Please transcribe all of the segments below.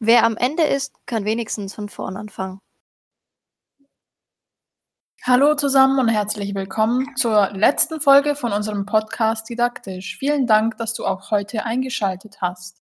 Wer am Ende ist, kann wenigstens von vorn anfangen. Hallo zusammen und herzlich willkommen zur letzten Folge von unserem Podcast Didaktisch. Vielen Dank, dass du auch heute eingeschaltet hast.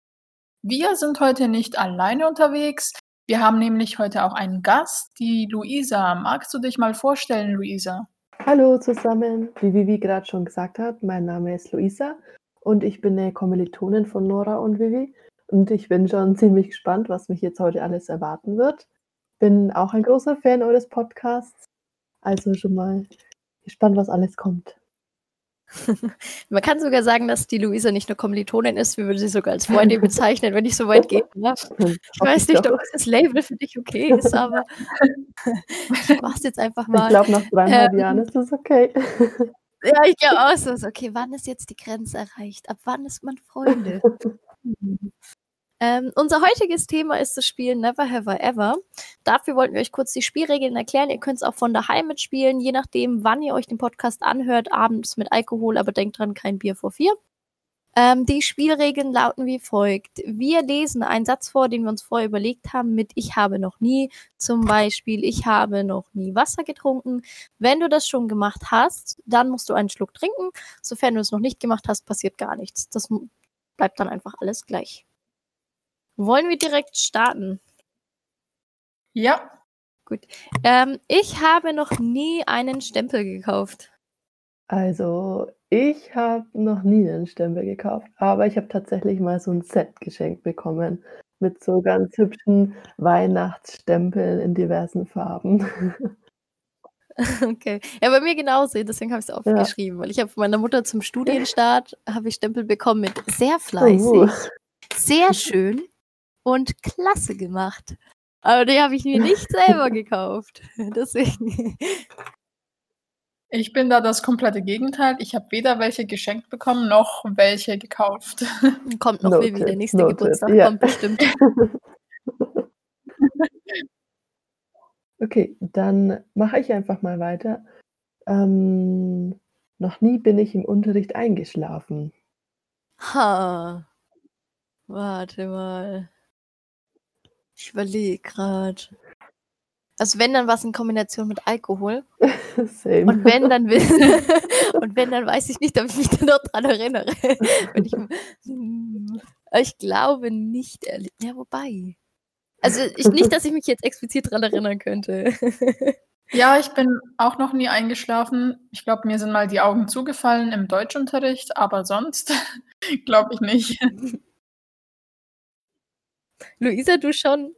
Wir sind heute nicht alleine unterwegs. Wir haben nämlich heute auch einen Gast, die Luisa. Magst du dich mal vorstellen, Luisa? Hallo zusammen. Wie Vivi gerade schon gesagt hat, mein Name ist Luisa und ich bin eine Kommilitonin von Nora und Vivi und ich bin schon ziemlich gespannt, was mich jetzt heute alles erwarten wird. Bin auch ein großer Fan eures Podcasts, also schon mal gespannt, was alles kommt. Man kann sogar sagen, dass die Luisa nicht nur Kommilitonin ist, wir würden sie sogar als Freundin bezeichnen, wenn ich so weit gehe. Ne? Ich weiß nicht, ob das Label für dich okay ist, aber ich mach's jetzt einfach mal. Ich glaube, nach dreieinhalb ähm, Jahren ist das okay. Ja, ich glaube auch so. Okay, wann ist jetzt die Grenze erreicht? Ab wann ist man Freunde? Ähm, unser heutiges Thema ist das Spiel Never Have I Ever. Dafür wollten wir euch kurz die Spielregeln erklären. Ihr könnt es auch von daheim mitspielen, je nachdem, wann ihr euch den Podcast anhört. Abends mit Alkohol, aber denkt dran, kein Bier vor vier. Ähm, die Spielregeln lauten wie folgt. Wir lesen einen Satz vor, den wir uns vorher überlegt haben mit Ich habe noch nie. Zum Beispiel, ich habe noch nie Wasser getrunken. Wenn du das schon gemacht hast, dann musst du einen Schluck trinken. Sofern du es noch nicht gemacht hast, passiert gar nichts. Das bleibt dann einfach alles gleich. Wollen wir direkt starten? Ja. Gut. Ähm, ich habe noch nie einen Stempel gekauft. Also, ich habe noch nie einen Stempel gekauft, aber ich habe tatsächlich mal so ein Set geschenkt bekommen mit so ganz hübschen Weihnachtsstempeln in diversen Farben. Okay. Ja, bei mir genauso, deswegen habe ich es Ja. aufgeschrieben, weil ich habe von meiner Mutter zum Studienstart habe ich Stempel bekommen mit sehr fleißig, Uh. sehr schön und klasse gemacht. Aber die habe ich mir nicht selber gekauft. Deswegen. Ich bin da das komplette Gegenteil. Ich habe weder welche geschenkt bekommen, noch welche gekauft. Kommt noch Noted, wie der nächste Noted, Geburtstag ja. kommt bestimmt. Okay, dann mache ich einfach mal weiter. Ähm, noch nie bin ich im Unterricht eingeschlafen. Ha. Warte mal. Ich überlege gerade. Also wenn dann was in Kombination mit Alkohol. Same. Und wenn dann und wenn dann weiß ich nicht, ob ich mich dann noch dran erinnere. ich, hm, ich glaube nicht ehrlich. Ja, wobei. Also ich, nicht, dass ich mich jetzt explizit dran erinnern könnte. Ja, ich bin auch noch nie eingeschlafen. Ich glaube, mir sind mal die Augen zugefallen im Deutschunterricht, aber sonst glaube ich nicht. Luisa, du schon?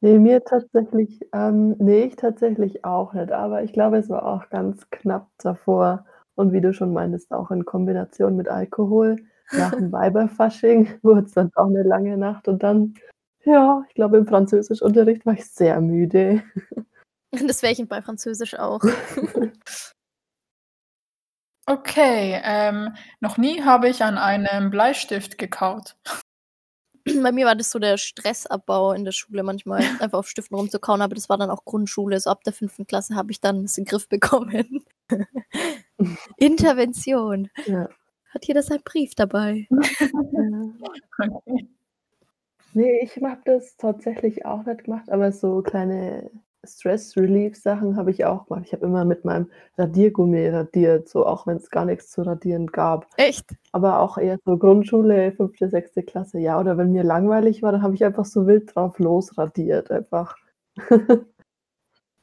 Ne, mir tatsächlich ähm, ne, ich tatsächlich auch nicht, aber ich glaube, es war auch ganz knapp davor und wie du schon meintest, auch in Kombination mit Alkohol. Nach dem Weiberfasching wurde es dann auch eine lange Nacht und dann ja, ich glaube, im Französischunterricht war ich sehr müde. Das wäre ich bei Französisch auch. Okay, ähm, noch nie habe ich an einem Bleistift gekaut. Bei mir war das so der Stressabbau in der Schule manchmal, einfach auf Stiften rumzukauen, aber das war dann auch Grundschule. So ab der fünften Klasse habe ich dann das in den Griff bekommen. Intervention. Ja. Hat jeder seinen Brief dabei? Okay. Ne, ich habe das tatsächlich auch nicht gemacht, aber so kleine Stress-Relief-Sachen habe ich auch gemacht. Ich habe immer mit meinem Radiergummi radiert, so auch wenn es gar nichts zu radieren gab. Echt? Aber auch eher so Grundschule, fünfte, sechste Klasse, ja. Oder wenn mir langweilig war, dann habe ich einfach so wild drauf losradiert einfach.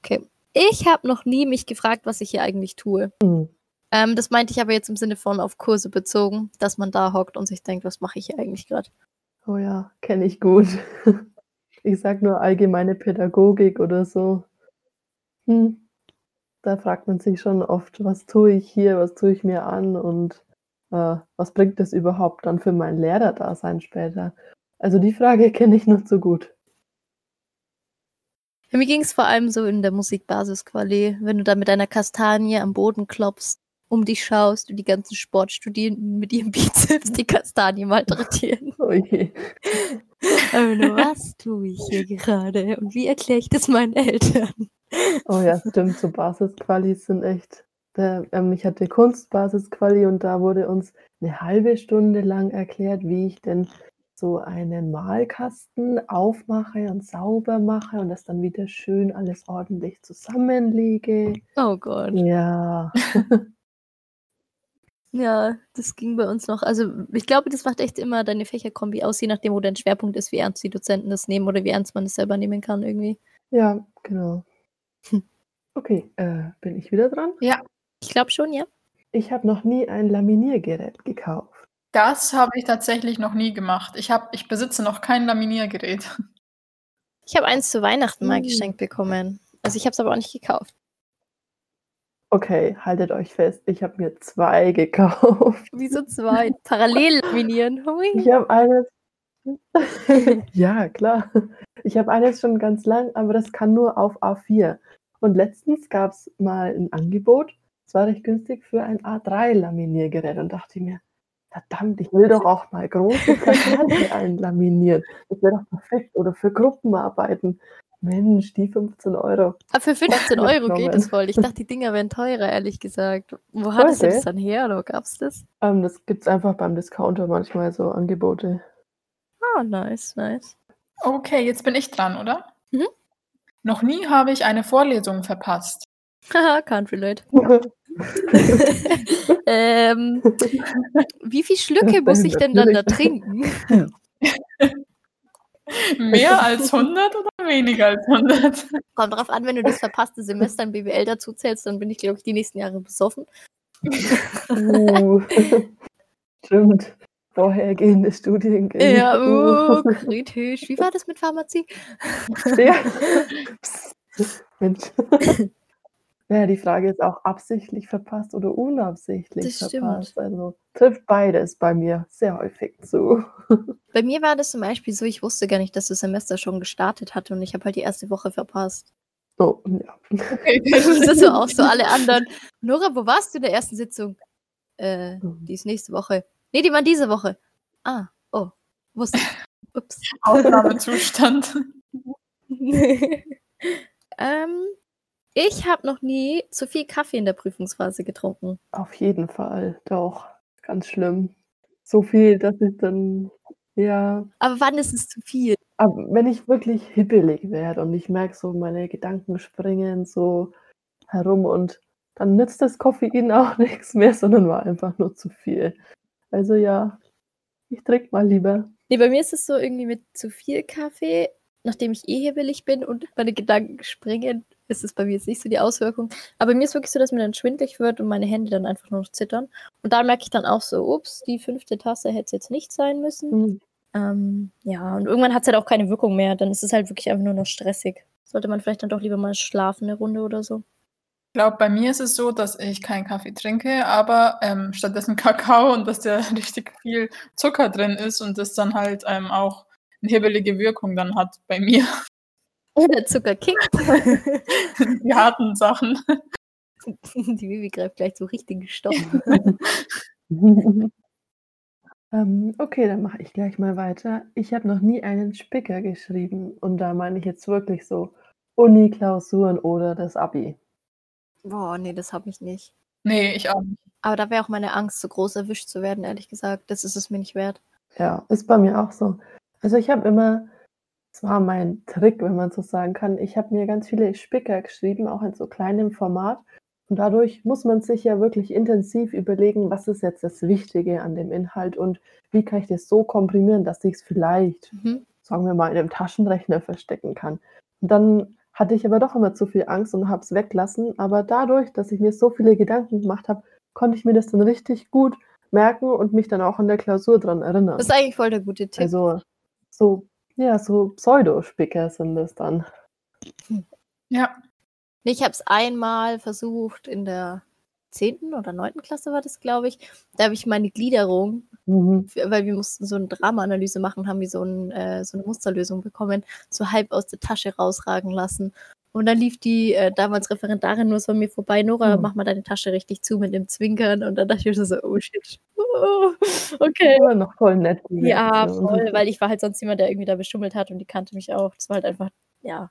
Okay. Ich habe noch nie mich gefragt, was ich hier eigentlich tue. Mhm. Ähm, das meinte ich aber jetzt im Sinne von auf Kurse bezogen, dass man da hockt und sich denkt, was mache ich hier eigentlich gerade? Oh ja, kenne ich gut. Ich sage nur allgemeine Pädagogik oder so. Hm. Da fragt man sich schon oft, was tue ich hier, was tue ich mir an und äh, was bringt das überhaupt dann für mein Lehrerdasein später? Also die Frage kenne ich nur zu gut. Für mich ging es vor allem so in der Musikbasisquali, wenn du da mit deiner Kastanie am Boden klopfst, um dich schaust und die ganzen Sportstudierenden mit ihrem Bizeps die Kastanie malträtieren. Oh je. Aber nur, was tue ich hier gerade und wie erkläre ich das meinen Eltern? Oh ja, stimmt, so Basisqualis sind echt da ähm, ich hatte Kunstbasis-Quali und da wurde uns 'ne halbe Stunde lang erklärt, wie ich denn so einen Malkasten aufmache und sauber mache und das dann wieder schön alles ordentlich zusammenlege. Oh Gott. Ja. Ja, das ging bei uns noch. Also, ich glaube, das macht echt immer deine Fächerkombi aus, je nachdem, wo dein Schwerpunkt ist, wie ernst die Dozenten das nehmen oder wie ernst man es selber nehmen kann irgendwie. Ja, genau. Okay, äh, bin ich wieder dran? Ja. Ich glaube schon, ja. Ich habe noch nie ein Laminiergerät gekauft. Das habe ich tatsächlich noch nie gemacht. Ich habe ich besitze noch kein Laminiergerät. Ich habe eins zu Weihnachten mal Hm. geschenkt bekommen. Also, ich habe es aber auch nicht gekauft. Okay, haltet euch fest, ich habe mir 2 gekauft. Wieso 2? Parallel laminieren. Hui. Ich habe eines Ja, klar. Ich habe eines schon ganz lang, aber das kann nur auf A4. Und letztens gab's mal 'n Angebot, es war recht günstig für ein A3-Laminiergerät und dachte ich mir: „Verdammt, ich will doch auch mal große Plakate einlaminieren. Das wäre doch perfekt oder für Gruppenarbeiten.“ Mensch, die 15 € Ah, für 15 € geht mitgenommen. es voll. Ich dachte, die Dinger wären teurer, ehrlich gesagt. Wo hattest du das dann her oder wo gab's das? Ähm, das gibt's einfach beim Discounter manchmal so Angebote. Ah, nice, nice. Okay, jetzt bin ich dran, oder? Mhm. Noch nie habe ich eine Vorlesung verpasst. Haha, can't relate. Ähm, wie viel Schlücke muss ich denn dann da trinken? Mehr als 100 oder weniger als 100? Kommt drauf an, wenn du das verpasste Semester in BWL dazu zählst, dann bin ich, glaube ich, die nächsten Jahre besoffen. Uh. Stimmt. Vorhergehende Studiengänge. Ja, uh, kritisch. Wie war das mit Pharmazie? Ja. Psst. Mensch. Ja, die Frage ist auch absichtlich verpasst oder unabsichtlich Das stimmt. verpasst. Also trifft beides bei mir sehr häufig zu. Bei mir war das zum Beispiel so, ich wusste gar nicht, dass das Semester schon gestartet hatte und ich habe halt die erste Woche verpasst. Oh, ja. Okay. Das ist so auch so alle anderen. Nora, wo warst du in der ersten Sitzung? Äh, Mhm. die ist nächste Woche. Nee, die war diese Woche. Ah, oh, wusste. Ups. Ausnahmezustand. ähm, ich habe noch nie zu viel Kaffee in der Prüfungsphase getrunken. Auf jeden Fall, doch. Ganz schlimm. So viel, dass ich dann, ja. Aber wann ist es zu viel? Aber wenn ich wirklich hibbelig werde und ich merke so, meine Gedanken springen so herum und dann nützt das Koffein auch nichts mehr, sondern war einfach nur zu viel. Also ja, ich trinke mal lieber. Nee, bei mir ist es so irgendwie mit zu viel Kaffee, nachdem ich eh hibbelig bin und meine Gedanken springen, ist es bei mir jetzt nicht so die Auswirkung. Aber mir ist wirklich so, dass mir dann schwindlig wird und meine Hände dann einfach nur noch zittern. Und da merke ich dann auch so, ups, die fünfte Tasse hätte es jetzt nicht sein müssen. Hm. Ähm, ja, und irgendwann hat es halt auch keine Wirkung mehr. Dann ist es halt wirklich einfach nur noch stressig. Sollte man vielleicht dann doch lieber mal schlafen eine Runde oder so. Ich glaube, bei mir ist es so, dass ich keinen Kaffee trinke, aber ähm, stattdessen Kakao und dass da richtig viel Zucker drin ist und das dann halt ähm, auch eine hibbelige Wirkung dann hat bei mir. Der Zucker kickt. Die harten Sachen. Die Vivi greift gleich zu richtigen Stoff. ähm, okay, dann mache ich gleich mal weiter. Ich habe noch nie einen Spicker geschrieben und da meine ich jetzt wirklich so Uni-Klausuren oder das Abi. Boah, nee, das habe ich nicht. Nee, ich auch nicht. Aber da wäre auch meine Angst, so groß erwischt zu werden, ehrlich gesagt. Das ist es mir nicht wert. Ja, ist bei mir auch so. Also ich habe immer, das war mein Trick, wenn man so sagen kann, ich habe mir ganz viele Spicker geschrieben, auch in so kleinem Format. Und dadurch muss man sich ja wirklich intensiv überlegen, was ist jetzt das Wichtige an dem Inhalt und wie kann ich das so komprimieren, dass ich es vielleicht, Mhm. sagen wir mal, in einem Taschenrechner verstecken kann. Und dann hatte ich aber doch immer zu viel Angst und habe es weglassen. Aber dadurch, dass ich mir so viele Gedanken gemacht habe, konnte ich mir das dann richtig gut merken und mich dann auch in der Klausur dran erinnern. Das ist eigentlich voll der gute Tipp. Also so, ja, so Pseudospicker sind das dann. Ja, ich habe es einmal versucht in der 10. oder 9. Klasse war das, glaube ich. Da habe ich meine Gliederung, Mhm. weil wir mussten so eine Drama-Analyse machen, haben wir so, ein, äh, so eine Musterlösung bekommen, so halb aus der Tasche rausragen lassen. Und dann lief die äh, damals Referendarin nur so an mir vorbei, Nora, Mhm. mach mal deine Tasche richtig zu mit dem Zwinkern. Und dann dachte ich mir so, oh shit. Oh, okay. Aber noch voll nett. Ja, voll, weil ich war halt sonst jemand, der irgendwie da beschummelt hat und die kannte mich auch. Das war halt einfach, ja,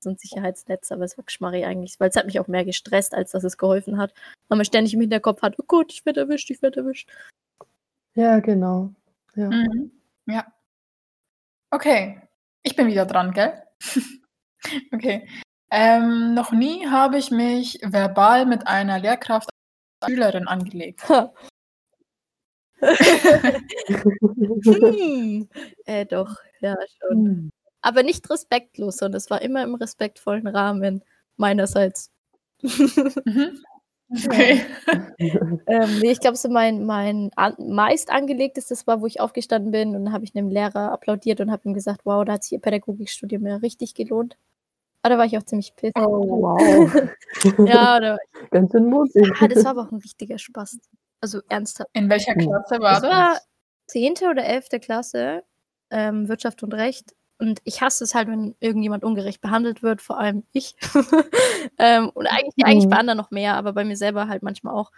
so ein Sicherheitsnetz, aber es war geschmarri eigentlich, weil es hat mich auch mehr gestresst, als dass es geholfen hat. Weil man ständig im Hinterkopf hat, oh Gott, ich werde erwischt, ich werde erwischt. Ja, genau. Ja. Mhm. Ja. Okay, ich bin wieder dran, gell? okay. Ähm, noch nie habe ich mich verbal mit einer Lehrkraft als Schülerin angelegt. hm. äh, doch, ja, schon. Hm. Aber nicht respektlos, sondern es war immer im respektvollen Rahmen meinerseits. Mhm. Okay. ähm, nee, ich glaube, so mein, mein an, meist angelegtes, das war, wo ich aufgestanden bin und dann habe ich einem Lehrer applaudiert und habe ihm gesagt, wow, da hat sich ihr Pädagogikstudium ja richtig gelohnt. Aber da war ich auch ziemlich pissed. Oh, wow. Ja, da war ich, Ganz schön mutig. ah, das war aber auch ein richtiger Spaß. Also ernsthaft. In welcher Hm. Klasse war Das war das? 10. oder 11. Klasse, ähm, Wirtschaft und Recht. Und ich hasse es halt, wenn irgendjemand ungerecht behandelt wird, vor allem ich. ähm, und eigentlich, eigentlich bei Mhm. anderen noch mehr, aber bei mir selber halt manchmal auch.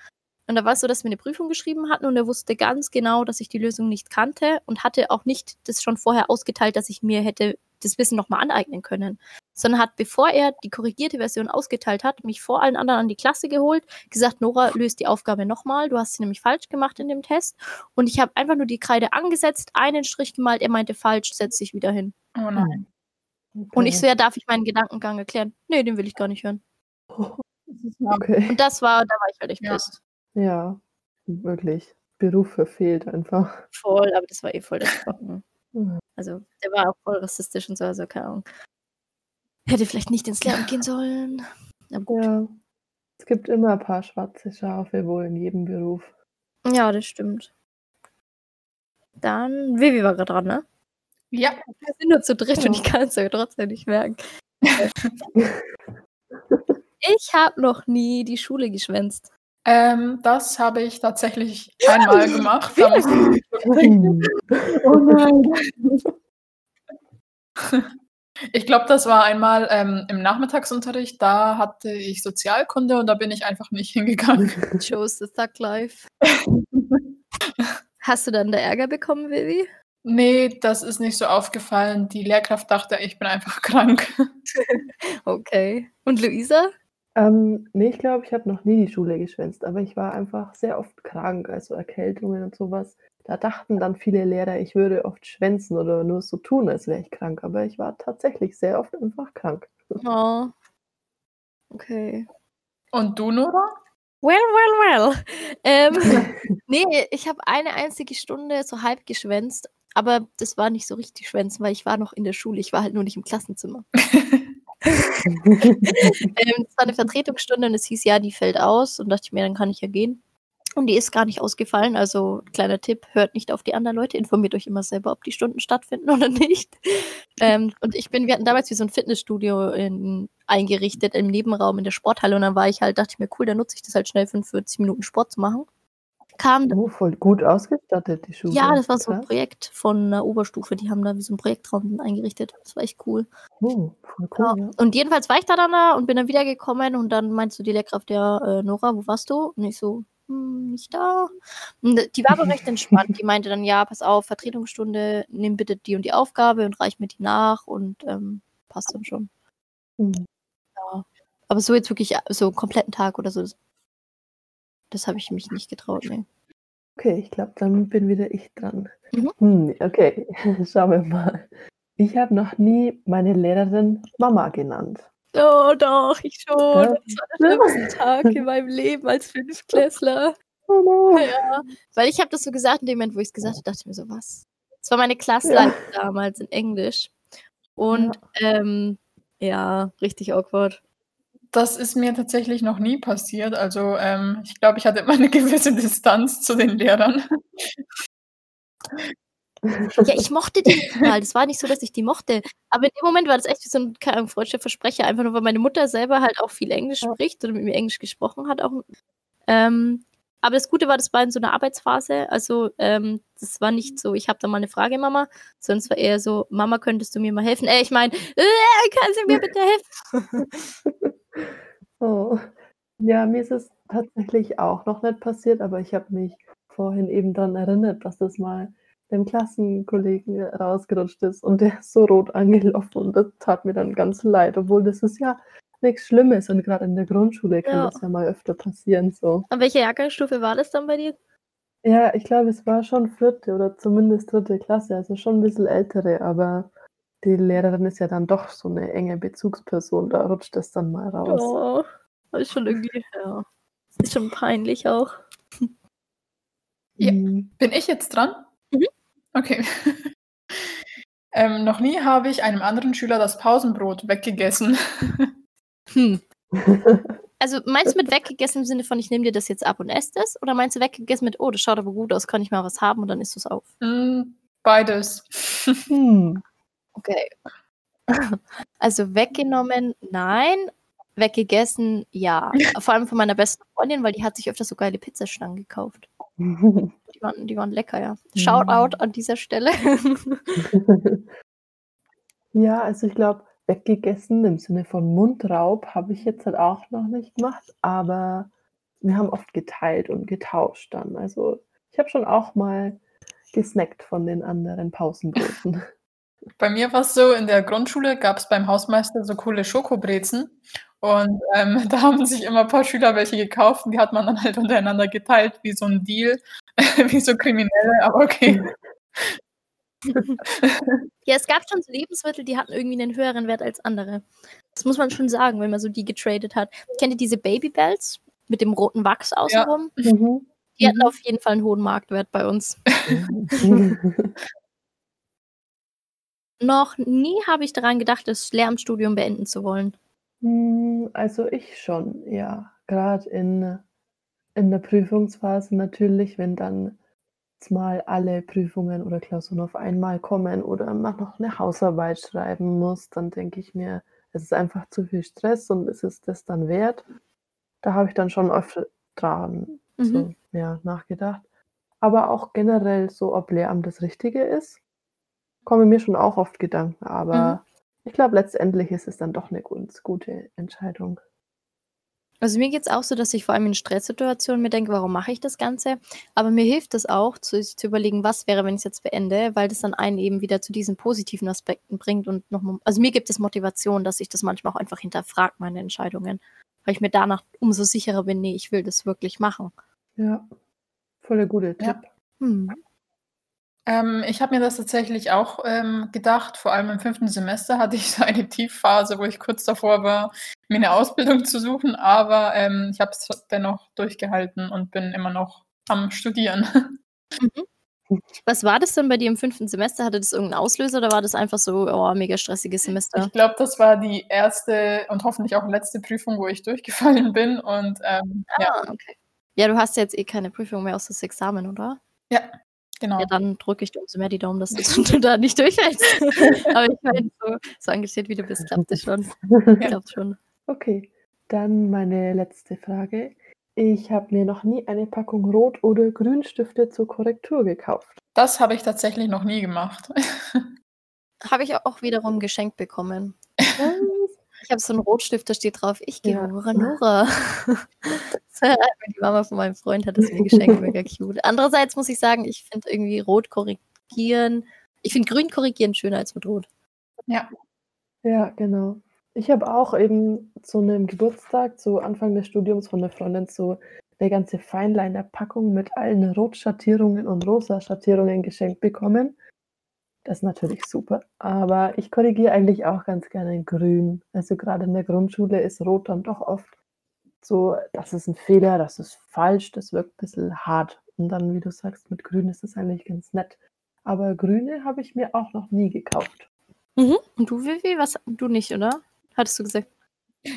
Und da war es so, dass wir eine Prüfung geschrieben hatten und er wusste ganz genau, dass ich die Lösung nicht kannte und hatte auch nicht das schon vorher ausgeteilt, dass ich mir hätte das Wissen nochmal aneignen können. Sondern hat, bevor er die korrigierte Version ausgeteilt hat, mich vor allen anderen an die Klasse geholt, gesagt, Nora, löst die Aufgabe nochmal, du hast sie nämlich falsch gemacht in dem Test. Und ich habe einfach nur die Kreide angesetzt, einen Strich gemalt, er meinte falsch, setz dich wieder hin. Oh nein. Und ich so, ja, darf ich meinen Gedankengang erklären? Nee, den will ich gar nicht hören. Okay. Und das war, da war ich halt echt Ja. pissed. Ja, wirklich. Beruf verfehlt einfach. Voll, aber das war eh voll der Spocken. Mhm. Also, der war auch voll rassistisch und so, also keine Ahnung. Hätte vielleicht nicht ins Lehramt gehen sollen. Aber gut. Ja. Es gibt immer ein paar schwarze Schafe wohl in jedem Beruf. Ja, das stimmt. Dann, Vivi war gerade dran, ne? Ja, Wir sind nur zu dritt und Ja. ich kann es ja trotzdem nicht merken. ich habe noch nie die Schule geschwänzt. Ähm, das habe ich tatsächlich einmal gemacht. Ich oh nein. Ich glaube, das war einmal ähm, im Nachmittagsunterricht. Da hatte ich Sozialkunde und da bin ich einfach nicht hingegangen. Chose the Thug Life. Hast du dann da Ärger bekommen, Vivi? Nee, das ist nicht so aufgefallen. Die Lehrkraft dachte, ich bin einfach krank. Okay. Und Luisa? Ähm, nee, ich glaube, ich habe noch nie die Schule geschwänzt, aber ich war einfach sehr oft krank, also Erkältungen und sowas. Da dachten dann viele Lehrer, ich würde oft schwänzen oder nur so tun, als wäre ich krank, aber ich war tatsächlich sehr oft einfach krank. Oh. Okay. Und du, Nora? Well, well, well. Ähm, nee, ich habe eine einzige Stunde so halb geschwänzt, aber das war nicht so richtig schwänzen, weil ich war noch in der Schule. Ich war halt nur nicht im Klassenzimmer. Ähm, das war eine Vertretungsstunde und es hieß, ja, die fällt aus. Und dachte ich mir, dann kann ich ja gehen. Und die ist gar nicht ausgefallen. Also, kleiner Tipp, hört nicht auf die anderen Leute, informiert euch immer selber, ob die Stunden stattfinden oder nicht. Ähm, und ich bin, wir hatten damals wie so ein Fitnessstudio in, eingerichtet im Nebenraum in der Sporthalle. Und dann war ich halt, dachte ich mir, cool, dann nutze ich das halt schnell 45 Minuten Sport zu machen. Kam oh, voll gut ausgestattet, die Schule. ja, das war so ein. Projekt von einer Oberstufe. Die haben da wie so einen Projektraum eingerichtet. Das war echt cool. Oh, voll Ja. cool, ja. Und jedenfalls war ich da dann da und bin dann wiedergekommen und dann meinst du die Lehrkraft, ja, äh, Nora, wo warst du? Und ich so, hm, nicht da. Und die war aber recht entspannt. Die meinte dann, ja, pass auf, Vertretungsstunde, nimm bitte die und die Aufgabe und reich mir die nach und ähm, passt dann schon. Hm. Aber so jetzt wirklich äh, so einen kompletten Tag oder so, das, das habe ich mich nicht getraut, nee. Okay, ich glaube, dann bin wieder ich dran. Mhm. Hm, okay, schauen wir mal. Ich habe noch nie meine Lehrerin Mama genannt. Oh doch, ich schon. Ja. Das war der schlimmste Tag in meinem Leben als Fünftklässler. Oh. Ja, weil ich habe das so gesagt, in dem Moment, wo ich es gesagt habe, dachte ich mir so, was? Das war meine Klassleitung damals in Englisch. Und ähm, ja, richtig awkward. Das ist mir tatsächlich noch nie passiert. Also ähm, ich glaube, ich hatte immer eine gewisse Distanz zu den Lehrern. Ja, ich mochte die nicht mal. Das war nicht so, dass ich die mochte. Aber in dem Moment war das echt wie so ein keine Ahnung, freudscher Versprecher, einfach nur, weil meine Mutter selber halt auch viel Englisch spricht oder mit mir Englisch gesprochen hat. Auch. Ähm, aber das Gute war, das war in so einer Arbeitsphase. Also ähm, das war nicht so, ich habe da mal eine Frage, Mama, sondern es war eher so, Mama, könntest du mir mal helfen? Äh, ich meine, äh, kann sie mir bitte helfen? Oh. Ja, mir ist es tatsächlich auch noch nicht passiert, aber ich habe mich vorhin eben daran erinnert, dass das mal dem Klassenkollegen rausgerutscht ist und der ist so rot angelaufen und das tat mir dann ganz leid, obwohl das ist ja nichts Schlimmes und gerade in der Grundschule kann Ja. das ja mal öfter passieren so. Und welche Jahrgangsstufe war das dann bei dir? Ja, ich glaube, es war schon vierte oder zumindest dritte Klasse, also schon ein bisschen ältere, aber die Lehrerin ist ja dann doch so eine enge Bezugsperson, da rutscht das dann mal raus. Oh, das ist schon irgendwie, ja. Ist schon peinlich auch. Ja. Mhm. Bin ich jetzt dran? Mhm. Okay. ähm, noch nie habe ich einem anderen Schüler das Pausenbrot weggegessen. Hm. Also meinst du mit weggegessen im Sinne von, ich nehme dir das jetzt ab und esse das? Oder meinst du weggegessen mit, oh, das schaut aber gut aus, kann ich mal was haben und dann isst du es auf? Hm, Beides. Hm. Okay. Also weggenommen, nein. Weggegessen, ja. Vor allem von meiner besten Freundin, weil die hat sich öfter so geile Pizzastangen gekauft. Die waren, die waren lecker, ja. Shoutout an dieser Stelle. Ja, also ich glaube, weggegessen im Sinne von Mundraub habe ich jetzt halt auch noch nicht gemacht, aber wir haben oft geteilt und getauscht dann. Also ich habe schon auch mal gesnackt von den anderen Pausenbroten. Bei mir war es so, in der Grundschule gab es beim Hausmeister so coole Schokobrezen. Und ähm, da haben sich immer ein paar Schüler welche gekauft und die hat man dann halt untereinander geteilt, wie so ein Deal, wie so Kriminelle, aber okay. ja, es gab schon so Lebensmittel, die hatten irgendwie einen höheren Wert als andere. Das muss man schon sagen, wenn man so die getradet hat. Kennt ihr diese Babybells mit dem roten Wachs außenrum? Mhm. Die hatten Mhm. auf jeden Fall einen hohen Marktwert bei uns. Noch nie habe ich daran gedacht, das Lehramtsstudium beenden zu wollen. Hm, Also ich schon, ja. Gerade in, in der Prüfungsphase natürlich, wenn dann mal alle Prüfungen oder Klausuren auf einmal kommen oder man noch eine Hausarbeit schreiben muss, dann denke ich mir, es ist einfach zu viel Stress und ist es das dann wert? Da habe ich dann schon öfter dran Mhm. so, ja, nachgedacht. Aber auch generell so, ob Lehramt das Richtige ist, kommen mir schon auch oft Gedanken. Aber ich glaube, letztendlich ist es dann doch eine ganz gute Entscheidung. Also mir geht es auch so, dass ich vor allem in Stresssituationen mir denke, warum mache ich das Ganze? Aber mir hilft es auch, zu, sich zu überlegen, was wäre, wenn ich es jetzt beende, weil das dann einen eben wieder zu diesen positiven Aspekten bringt und nochmal, also mir gibt es Motivation, dass ich das manchmal auch einfach hinterfrage, meine Entscheidungen. Weil ich mir danach umso sicherer bin, nee, ich will das wirklich machen. Ja, voll der gute Ja. Tipp. Hm. Ähm, ich habe mir das tatsächlich auch ähm, gedacht. Vor allem im fünften Semester hatte ich so eine Tiefphase, wo ich kurz davor war, mir eine Ausbildung zu suchen. Aber ähm, ich habe es dennoch durchgehalten und bin immer noch am Studieren. Was war das denn bei dir im fünften Semester? Hatte das irgendeinen Auslöser oder war das einfach so, oh, mega stressiges Semester? Ich glaube, das war die erste und hoffentlich auch letzte Prüfung, wo ich durchgefallen bin. Und ähm, ja, Ah, okay. Ja, du hast jetzt eh keine Prüfung mehr aus das Examen, oder? Genau. Ja, dann drücke ich dir umso mehr die Daumen, dass du da nicht durchfällst. Aber ich meine, so, so engagiert wie du bist, klappt das schon. Klappt schon. Okay, dann meine letzte Frage. Ich habe mir noch nie eine Packung Rot- oder Grünstifte zur Korrektur gekauft. Das habe ich tatsächlich noch nie gemacht. Habe ich auch wiederum geschenkt bekommen. Ich habe so einen Rotstift, da steht drauf, ich Ja. gehöre Nora. Die Mama von meinem Freund hat das mir geschenkt, mega cute. Andererseits muss ich sagen, ich finde irgendwie Rot korrigieren, ich finde Grün korrigieren schöner als mit Rot. ja. Ja, genau. Ich habe auch eben zu einem Geburtstag, zu Anfang des Studiums von einer Freundin, so eine ganze Feinliner-Packung mit allen Rotschattierungen und Rosa-Schattierungen geschenkt bekommen. Das ist natürlich super. Aber ich korrigiere eigentlich auch ganz gerne in Grün. Also gerade in der Grundschule ist Rot dann doch oft so, das ist ein Fehler, das ist falsch, das wirkt ein bisschen hart. Und dann, wie du sagst, mit Grün ist es eigentlich ganz nett. Aber Grüne habe ich mir auch noch nie gekauft. Und du, Vivi, was? Du nicht, oder? Hattest du gesagt?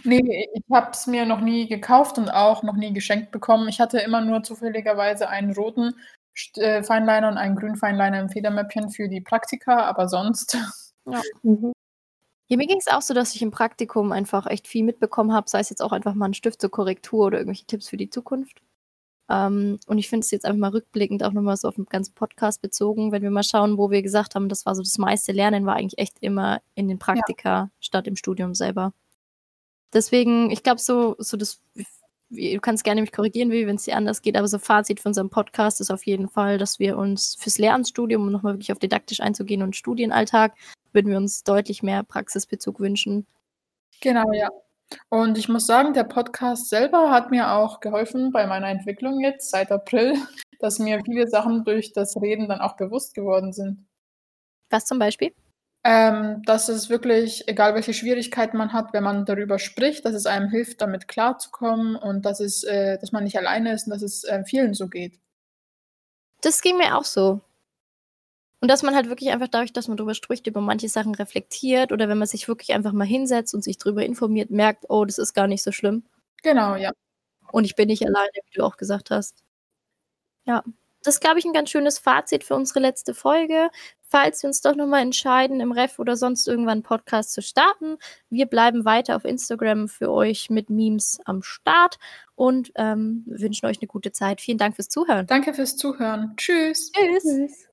Nee, ich habe es mir noch nie gekauft und auch noch nie geschenkt bekommen. Ich hatte immer nur zufälligerweise einen roten Feinliner und einen grünen Feinliner im Federmäppchen für die Praktika, aber sonst. Mhm. Ja, mir ging es auch so, dass ich im Praktikum einfach echt viel mitbekommen habe, sei es jetzt auch einfach mal ein Stift zur Korrektur oder irgendwelche Tipps für die Zukunft. Ähm, und ich finde es jetzt einfach mal rückblickend auch nochmal so auf den ganzen Podcast bezogen, wenn wir mal schauen, wo wir gesagt haben, das war so das meiste Lernen, war eigentlich echt immer in den Praktika statt im Studium selber. Deswegen, ich glaube, so, so das du kannst gerne mich korrigieren, wenn es dir anders geht, aber so Fazit von unserem Podcast ist auf jeden Fall, dass wir uns fürs Lehramtsstudium, um nochmal wirklich auf didaktisch einzugehen und Studienalltag, würden wir uns deutlich mehr Praxisbezug wünschen. Genau, ja. Und ich muss sagen, der Podcast selber hat mir auch geholfen bei meiner Entwicklung jetzt seit April, dass mir viele Sachen durch das Reden dann auch bewusst geworden sind. Was zum Beispiel? Ähm, dass es wirklich, egal welche Schwierigkeiten man hat, wenn man darüber spricht, dass es einem hilft, damit klarzukommen und dass es, äh, dass man nicht alleine ist und dass es äh, vielen so geht. Das ging mir auch so. Und dass man halt wirklich einfach dadurch, dass man darüber spricht, über manche Sachen reflektiert oder wenn man sich wirklich einfach mal hinsetzt und sich darüber informiert, merkt, oh, das ist gar nicht so schlimm. Genau, ja. Und ich bin nicht alleine, wie du auch gesagt hast. Ja, das ist, glaube ich, ein ganz schönes Fazit für unsere letzte Folge. Falls wir uns doch nochmal entscheiden, im Ref oder sonst irgendwann einen Podcast zu starten, wir bleiben weiter auf Instagram für euch mit Memes am Start und ähm, wünschen euch eine gute Zeit. Vielen Dank fürs Zuhören. Danke fürs Zuhören. Tschüss. Tschüss. Tschüss.